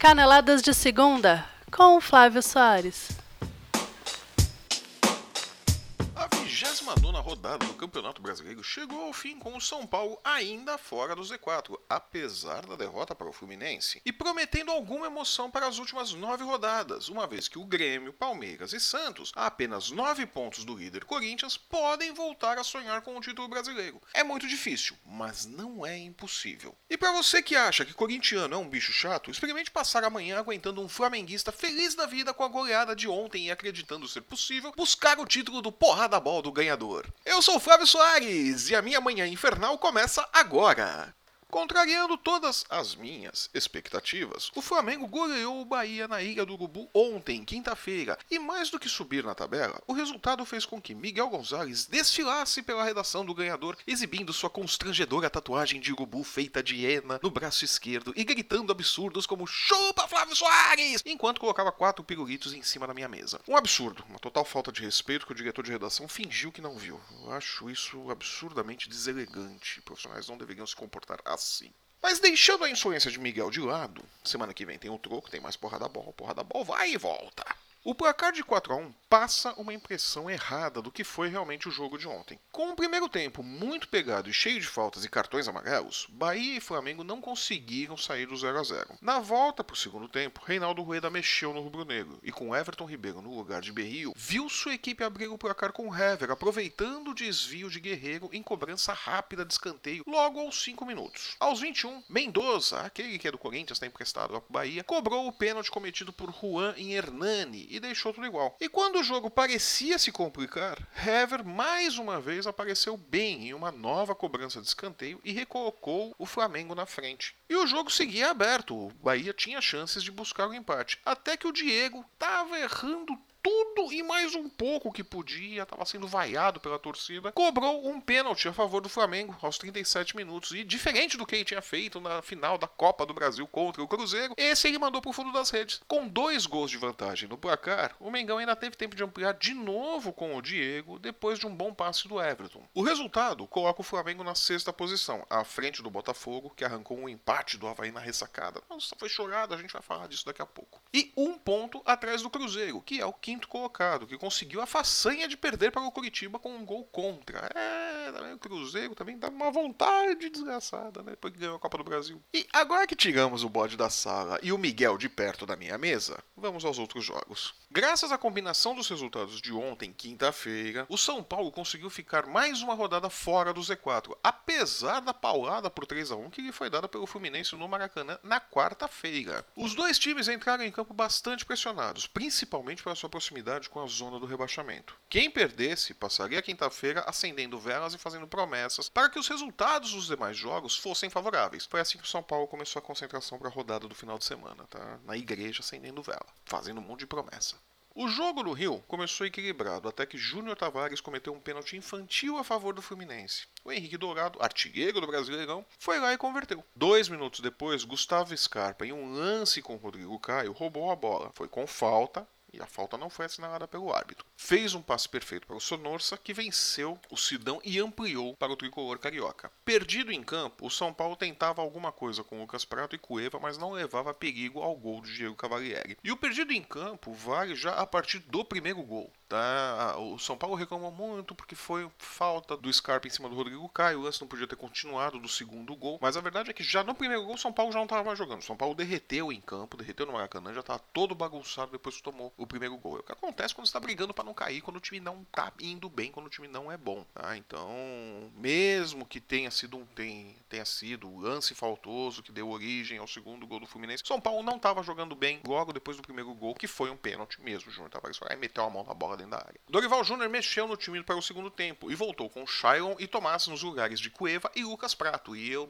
Caneladas de Segunda, com Flávio Soares. 29 rodada do Campeonato Brasileiro chegou ao fim com o São Paulo ainda fora do Z4, apesar da derrota para o Fluminense, e prometendo alguma emoção para as últimas nove rodadas, uma vez que o Grêmio, Palmeiras e Santos, a apenas nove pontos do líder Corinthians, podem voltar a sonhar com o título brasileiro. É muito difícil, mas não é impossível. E para você que acha que corintiano é um bicho chato, experimente passar amanhã aguentando um flamenguista feliz da vida com a goleada de ontem e acreditando ser possível buscar o título do porrada bol do ganhador. Eu sou Flávio Soares e a minha manhã infernal começa agora. Contrariando todas as minhas expectativas, o Flamengo goleou o Bahia na Ilha do Urubu ontem, quinta-feira, e mais do que subir na tabela, o resultado fez com que Miguel Gonzalez desfilasse pela redação do ganhador, exibindo sua constrangedora tatuagem de urubu feita de hiena no braço esquerdo e gritando absurdos como Chupa Flávio Soares! enquanto colocava quatro pirulitos em cima da minha mesa. Um absurdo, uma total falta de respeito que o diretor de redação fingiu que não viu. Eu acho isso absurdamente deselegante. Profissionais não deveriam se comportar assim assim. Mas deixando a influência de Miguel de lado, semana que vem tem o troco, tem mais porrada bola, porrada bola, vai e volta. O placar de 4 a 1 passa uma impressão errada do que foi realmente o jogo de ontem. Com um primeiro tempo muito pegado e cheio de faltas e cartões amarelos, Bahia e Flamengo não conseguiram sair do 0 a 0. Na volta para o segundo tempo, Reinaldo Rueda mexeu no rubro-negro e com Everton Ribeiro no lugar de Berrio, viu sua equipe abrir o placar com Hever, aproveitando o desvio de Guerreiro em cobrança rápida de escanteio logo aos 5 minutos. Aos 21, Mendoza, aquele que é do Corinthians, está emprestado ao Bahia, cobrou o pênalti cometido por Juan em Hernani e deixou tudo igual. E quando o jogo parecia se complicar, Hever mais uma vez apareceu bem em uma nova cobrança de escanteio e recolocou o Flamengo na frente. E o jogo seguia aberto, o Bahia tinha chances de buscar o empate, até que o Diego estava errando tudo e mais um pouco que podia, estava sendo vaiado pela torcida, cobrou um pênalti a favor do Flamengo aos 37 minutos. E diferente do que ele tinha feito na final da Copa do Brasil contra o Cruzeiro, esse ele mandou para o fundo das redes. Com dois gols de vantagem no placar, o Mengão ainda teve tempo de ampliar de novo com o Diego depois de um bom passe do Everton. O resultado coloca o Flamengo na sexta posição, à frente do Botafogo, que arrancou um empate do Havaí na ressacada. Nossa, foi chorado, a gente vai falar disso daqui a pouco. E um ponto atrás do Cruzeiro, que é o quinto colocado, que conseguiu a façanha de perder para o Curitiba com um gol contra. É, também o Cruzeiro também dá uma vontade desgraçada, né? Depois que ganhou a Copa do Brasil. E agora que tiramos o bode da sala e o Miguel de perto da minha mesa, vamos aos outros jogos. Graças à combinação dos resultados de ontem, quinta-feira, o São Paulo conseguiu ficar mais uma rodada fora do Z4, apesar da paulada por 3 a 1 que lhe foi dada pelo Fluminense no Maracanã na quarta-feira. Os dois times entraram em campo bastante pressionados, principalmente pela sua proximidade com a zona do rebaixamento. Quem perdesse passaria a quinta-feira acendendo velas e fazendo promessas para que os resultados dos demais jogos fossem favoráveis. Foi assim que o São Paulo começou a concentração para a rodada do final de semana, tá? Na igreja acendendo vela, fazendo um monte de promessa. O jogo do Rio começou equilibrado até que Júnior Tavares cometeu um pênalti infantil a favor do Fluminense. O Henrique Dourado, artilheiro do Brasileirão, foi lá e converteu. Dois minutos depois, Gustavo Scarpa, em um lance com Rodrigo Caio, roubou a bola. Foi com falta e a falta não foi assinalada pelo árbitro. Fez um passe perfeito para o Sonorsa, que venceu o Sidão e ampliou para o tricolor carioca. Perdido em campo, o São Paulo tentava alguma coisa com Lucas Prato e Cueva, mas não levava perigo ao gol de Diego Cavalieri. E o perdido em campo vale já a partir do primeiro gol. Tá? O São Paulo reclamou muito porque foi falta do Scarpa em cima do Rodrigo Caio. O lance não podia ter continuado do segundo gol. Mas a verdade é que já no primeiro gol, o São Paulo já não estava mais jogando. O São Paulo derreteu em campo, derreteu no Maracanã, já estava todo bagunçado depois que tomou o primeiro gol. É o que acontece quando você está brigando para não cair, quando o time não está indo bem, quando o time não é bom. Tá? Então, mesmo que tenha sido um tenha sido o lance faltoso que deu origem ao segundo gol do Fluminense, São Paulo não estava jogando bem logo depois do primeiro gol, que foi um pênalti mesmo. O Júnior Tavares foi meteu a mão na bola dentro da área. Dorival Júnior mexeu no time para o segundo tempo e voltou com Shailon e Tomás nos lugares de Cueva e Lucas Prato. E eu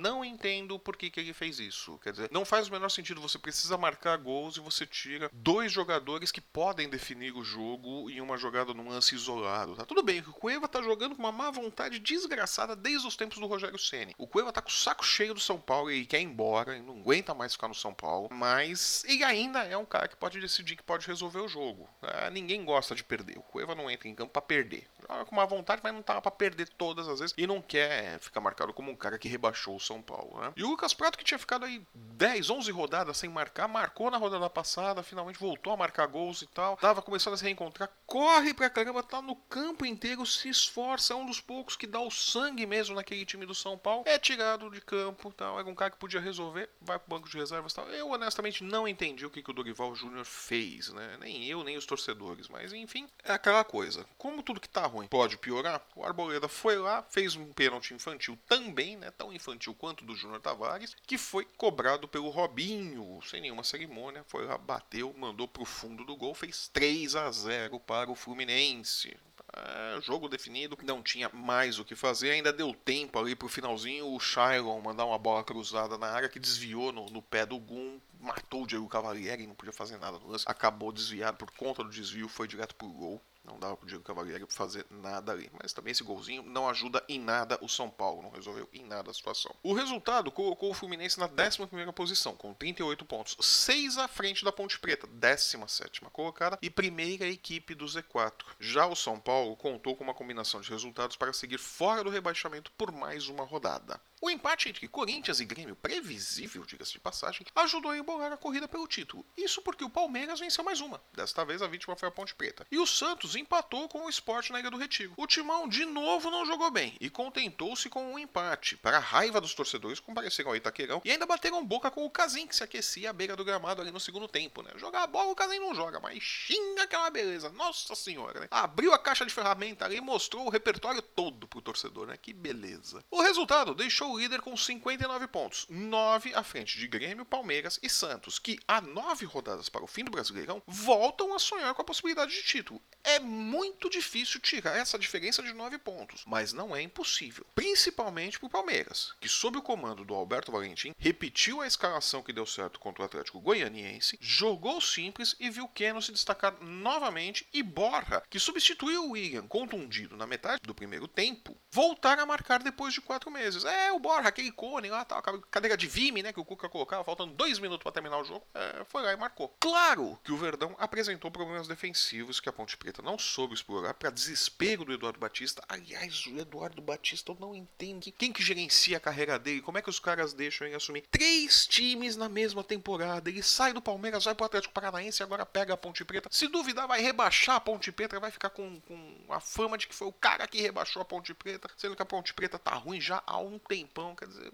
não entendo por que, que ele fez isso. Quer dizer, não faz o menor sentido. Você precisa marcar gols e você tira dois jogadores que podem definir o jogo em uma jogada num lance isolado. Tá tudo bem, o Cueva tá jogando com uma má vontade desgraçada desde os tempos do Rogério Ceni. O Cueva tá com o saco cheio do São Paulo e quer ir embora, não aguenta mais ficar no São Paulo, mas ele ainda é um cara que pode decidir que pode resolver o jogo. Ah, ninguém gosta de perder. O Cueva não entra em campo para perder. Com uma vontade, mas não tá para perder todas as vezes e não quer ficar marcado como um cara que rebaixou o São Paulo. Né? E o Lucas Prato, que tinha ficado aí 10, 11 rodadas sem marcar, marcou na rodada passada, finalmente voltou a marcar gols e tal. Tava começando a se reencontrar, corre pra caramba, tá no campo inteiro, se esforça, é um dos poucos que dá o sangue mesmo naquele time do São Paulo. É tirado de campo tal, era um cara que podia resolver, vai pro banco de reservas tal. Eu honestamente não entendi o que, que o Dorival Júnior fez, né? Nem eu, nem os torcedores, mas enfim, é aquela coisa. Como tudo que tá ruim pode piorar, o Arboleda foi lá, fez um pênalti infantil também, né? Tão infantil quanto do Júnior Tavares, que foi cobrado pelo Robinho, sem nenhuma cerimônia, foi lá, bateu, mandou pro fundo do gol, fez 3 a 0 para o Fluminense. É, jogo definido, não tinha mais o que fazer, ainda deu tempo ali pro finalzinho o Shailon mandar uma bola cruzada na área que desviou no, no pé do Gum, matou o Diego Cavalieri, não podia fazer nada no lance, acabou desviado por conta do desvio, foi direto pro gol. Não dava pro Diego Cavalieri fazer nada ali. Mas também esse golzinho não ajuda em nada o São Paulo. Não resolveu em nada a situação. O resultado colocou o Fluminense na 11 posição, com 38 pontos. 6 à frente da Ponte Preta, 17 colocada e primeira equipe do Z4. Já o São Paulo contou com uma combinação de resultados para seguir fora do rebaixamento por mais uma rodada. O empate entre Corinthians e Grêmio, previsível, diga-se de passagem, ajudou a embolar a corrida pelo título. Isso porque o Palmeiras venceu mais uma. Desta vez a vítima foi a Ponte Preta. E o Santos empatou com o Sport na Ilha do Retiro. O Timão de novo não jogou bem e contentou-se com um empate. Para a raiva dos torcedores, compareceram ao Itaqueirão e ainda bateram boca com o Casim, que se aquecia à beira do gramado ali no segundo tempo, né? Jogar a bola o Casim não joga, mas xinga aquela beleza. Nossa senhora, né? Abriu a caixa de ferramenta ali e mostrou o repertório todo pro torcedor, né? Que beleza. O resultado deixou o líder com 59 pontos, 9 à frente de Grêmio, Palmeiras e Santos, que há nove rodadas para o fim do Brasileirão voltam a sonhar com a possibilidade de título. É muito difícil tirar essa diferença de 9 pontos, mas não é impossível, principalmente para o Palmeiras, que sob o comando do Alberto Valentim repetiu a escalação que deu certo contra o Atlético Goianiense, jogou simples e viu Keno se destacar novamente e Borra, que substituiu o William contundido na metade do primeiro tempo, voltar a marcar depois de quatro meses. É, o Borra, aquele cone lá, tal, cadeira de Vime, né, que o Cuca colocava, faltando dois minutos para terminar o jogo, é, foi lá e marcou. Claro que o Verdão apresentou problemas defensivos que a Ponte Preta não soube explorar, para desespero do Eduardo Batista. Aliás, o Eduardo Batista eu não entendo quem que gerencia a carreira dele, como é que os caras deixam ele assumir três times na mesma temporada. Ele sai do Palmeiras, vai pro Atlético Paranaense e agora pega a Ponte Preta. Se duvidar, vai rebaixar a Ponte Preta, vai ficar com, com a fama de que foi o cara que rebaixou a Ponte Preta, sendo que a Ponte Preta tá ruim já há um tempão. Quer dizer,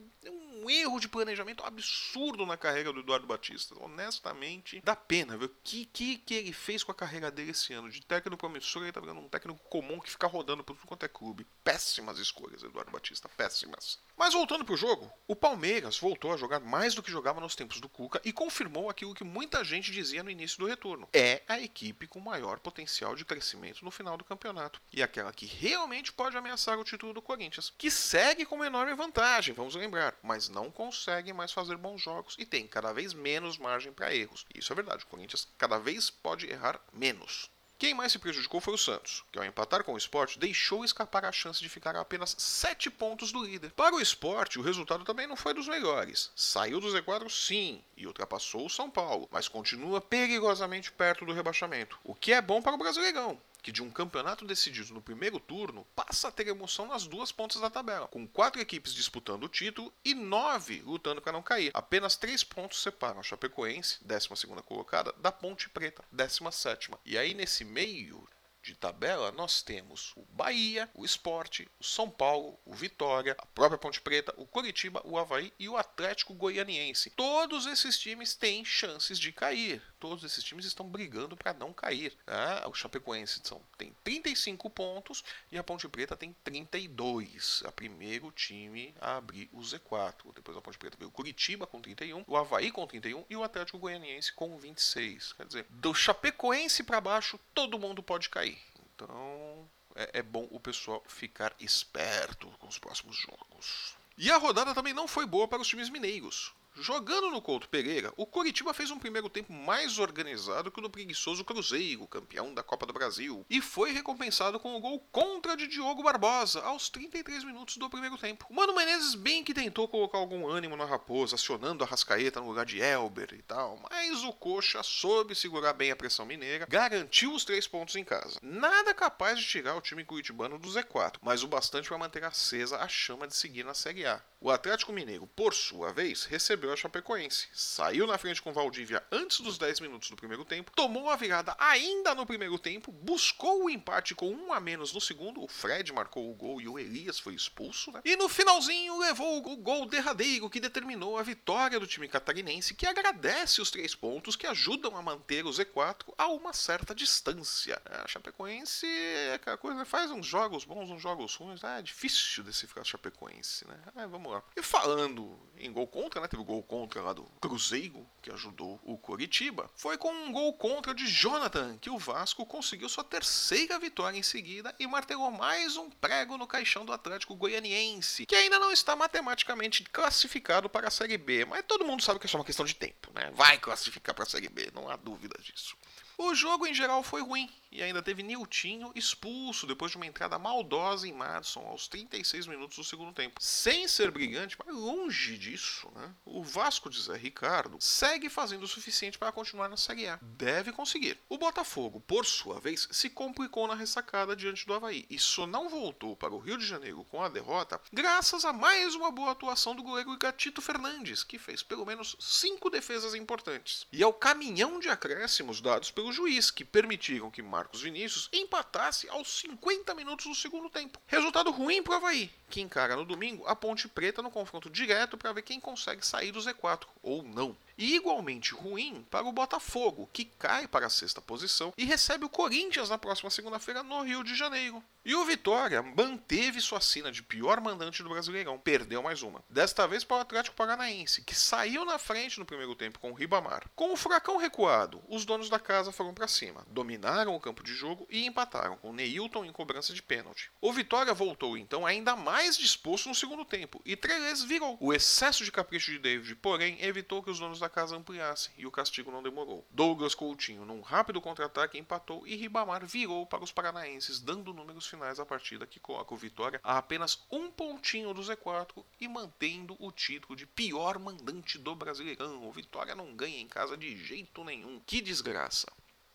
um erro de planejamento absurdo na carreira do Eduardo Batista. Honestamente, dá pena ver o que, que, que ele fez com a carreira dele esse ano. De técnico promissor, ele tá virando um técnico comum que fica rodando por tudo quanto é clube. Péssimas escolhas, Eduardo Batista, péssimas. Mas voltando pro jogo, o Palmeiras voltou a jogar mais do que jogava nos tempos do Cuca e confirmou aquilo que muita gente dizia no início do retorno. É a equipe com maior potencial de crescimento no final do campeonato. E aquela que realmente pode ameaçar o título do Corinthians, que segue com uma enorme vantagem, vamos lembrar, mas não consegue mais fazer bons jogos e tem cada vez menos margem para erros. Isso é verdade, o Corinthians cada vez pode errar menos. Quem mais se prejudicou foi o Santos, que ao empatar com o Sport deixou escapar a chance de ficar a apenas 7 pontos do líder. Para o Sport, o resultado também não foi dos melhores. Saiu do Z4 sim, e ultrapassou o São Paulo, mas continua perigosamente perto do rebaixamento, o que é bom para o Brasileirão, que de um campeonato decidido no primeiro turno passa a ter emoção nas duas pontas da tabela, com quatro equipes disputando o título e nove lutando para não cair. Apenas três pontos separam a Chapecoense, 12 colocada, da Ponte Preta, 17. E aí nesse meio de tabela, nós temos o Bahia, o Esporte, o São Paulo, o Vitória, a própria Ponte Preta, o Curitiba, o Havaí e o Atlético Goianiense. Todos esses times têm chances de cair. Todos esses times estão brigando para não cair. Ah, o Chapecoense são, tem 35 pontos e a Ponte Preta tem 32. É o primeiro time a abrir o Z4. Depois a Ponte Preta veio o Curitiba com 31, o Havaí com 31 e o Atlético Goianiense com 26. Quer dizer, do Chapecoense para baixo, todo mundo pode cair. Então é, é bom o pessoal ficar esperto com os próximos jogos. E a rodada também não foi boa para os times mineiros. Jogando no Couto Pereira, o Coritiba fez um primeiro tempo mais organizado que o do preguiçoso Cruzeiro, campeão da Copa do Brasil, e foi recompensado com o gol contra de Diogo Barbosa aos 33 minutos do primeiro tempo. O Mano Menezes bem que tentou colocar algum ânimo na Raposa, acionando a Rascaeta no lugar de Elber e tal, mas o Coxa soube segurar bem a pressão mineira, garantiu os três pontos em casa. Nada capaz de tirar o time curitibano do Z4, mas o bastante para manter acesa a chama de seguir na Série A. O Atlético Mineiro, por sua vez, recebeu a Chapecoense, saiu na frente com Valdívia antes dos 10 minutos do primeiro tempo, tomou a virada ainda no primeiro tempo, buscou o empate com um a menos no segundo, o Fred marcou o gol e o Elias foi expulso, né? E no finalzinho levou o gol derradeiro que determinou a vitória do time catarinense, que agradece os três pontos que ajudam a manter o Z4 a uma certa distância. A Chapecoense é aquela coisa, faz uns jogos bons, uns jogos ruins, é difícil decifrar a Chapecoense, né? É, vamos lá. E falando em gol contra, né? Teve o gol contra lá do Cruzeiro, que ajudou o Coritiba. Foi com um gol contra de Jonathan que o Vasco conseguiu sua terceira vitória em seguida e martelou mais um prego no caixão do Atlético Goianiense, que ainda não está matematicamente classificado para a Série B, mas todo mundo sabe que é só uma questão de tempo, né? Vai classificar para a Série B, não há dúvida disso. O jogo em geral foi ruim e ainda teve Niltinho expulso depois de uma entrada maldosa em Madison aos 36 minutos do segundo tempo. Sem ser brilhante, mas longe disso, né? O Vasco de Zé Ricardo segue fazendo o suficiente para continuar na Série A. Deve conseguir. O Botafogo, por sua vez, se complicou na ressacada diante do Havaí e só não voltou para o Rio de Janeiro com a derrota graças a mais uma boa atuação do goleiro Gatito Fernandes, que fez pelo menos cinco defesas importantes. E ao caminhão de acréscimos dados pelo juiz, que permitiram que Marcos Vinícius empatasse aos 50 minutos do segundo tempo. Resultado ruim para o Havaí, que encara no domingo a Ponte Preta no confronto direto para ver quem consegue sair do Z4 ou não e igualmente ruim para o Botafogo, que cai para a sexta posição e recebe o Corinthians na próxima segunda-feira no Rio de Janeiro. E o Vitória manteve sua sina de pior mandante do Brasileirão, perdeu mais uma. Desta vez para o Atlético Paranaense, que saiu na frente no primeiro tempo com o Ribamar. Com o furacão recuado, os donos da casa foram para cima, dominaram o campo de jogo e empataram com o Neilton em cobrança de pênalti. O Vitória voltou então ainda mais disposto no segundo tempo e Trelez virou. O excesso de capricho de David, porém, evitou que os donos da da casa ampliasse, e o castigo não demorou. Douglas Coutinho, num rápido contra-ataque, empatou e Ribamar virou para os paranaenses, dando números finais à partida que coloca o Vitória a apenas um pontinho do Z4 e mantendo o título de pior mandante do Brasileirão. O Vitória não ganha em casa de jeito nenhum. Que desgraça!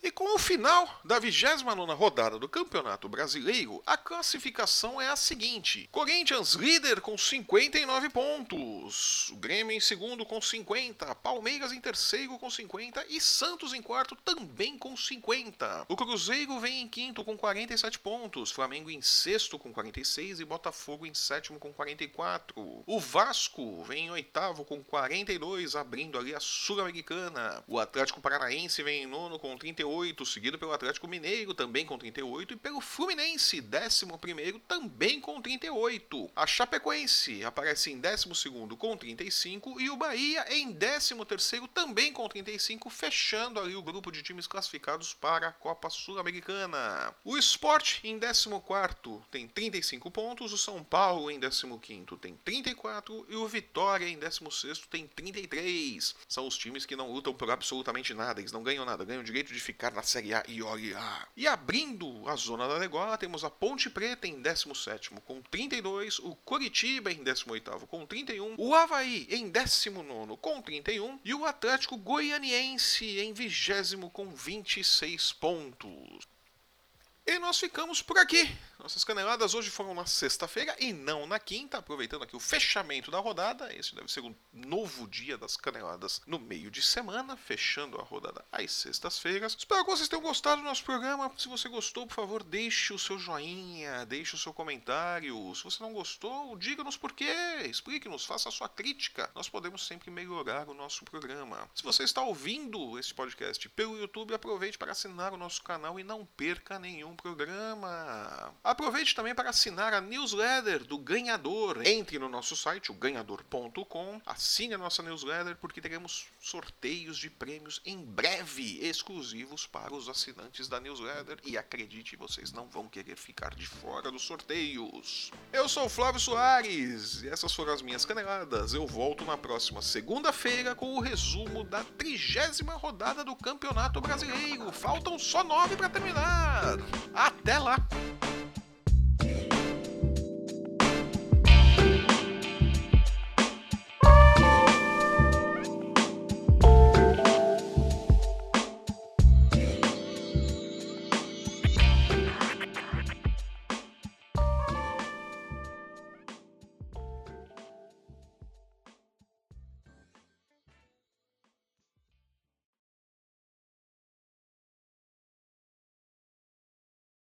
E com o final da 29 rodada do Campeonato Brasileiro, a classificação é a seguinte: Corinthians líder com 59 pontos, o Grêmio em segundo com 50, Palmeiras em terceiro com 50 e Santos em quarto também com 50. O Cruzeiro vem em quinto com 47 pontos, Flamengo em sexto com 46 e Botafogo em sétimo com 44. O Vasco vem em oitavo com 42, abrindo ali a Sul-Americana. O Atlético Paranaense vem em nono com 38 38, seguido pelo Atlético Mineiro, também com 38, e pelo Fluminense, 11 também com 38. A Chapecoense aparece em 12 com 35 e o Bahia em 13 também com 35, fechando ali o grupo de times classificados para a Copa Sul-Americana. O Sport em 14 tem 35 pontos, o São Paulo em 15 tem 34 e o Vitória em 16 tem 33. São os times que não lutam por absolutamente nada, eles não ganham nada, ganham o direito de ficar ficar na Série A e olha. E abrindo a zona da degola, temos a Ponte Preta em 17 com 32, o Curitiba em 18 com 31, o Havaí em 19 com 31 e o Atlético Goianiense em 20 com 26 pontos. E nós ficamos por aqui. Nossas caneladas hoje foram na sexta-feira e não na quinta, aproveitando aqui o fechamento da rodada. Esse deve ser um novo dia das caneladas no meio de semana, fechando a rodada às sextas-feiras. Espero que vocês tenham gostado do nosso programa. Se você gostou, por favor, deixe o seu joinha, deixe o seu comentário. Se você não gostou, diga-nos por quê, explique-nos, faça a sua crítica. Nós podemos sempre melhorar o nosso programa. Se você está ouvindo esse podcast pelo YouTube, aproveite para assinar o nosso canal e não perca nenhum programa. Aproveite também para assinar a newsletter do ganhador. Entre no nosso site, o ganhador.com, assine a nossa newsletter porque teremos sorteios de prêmios em breve, exclusivos para os assinantes da newsletter. E acredite, vocês não vão querer ficar de fora dos sorteios. Eu sou Flávio Soares e essas foram as minhas caneladas. Eu volto na próxima segunda-feira com o resumo da trigésima rodada do Campeonato Brasileiro. Faltam só nove para terminar. Até lá!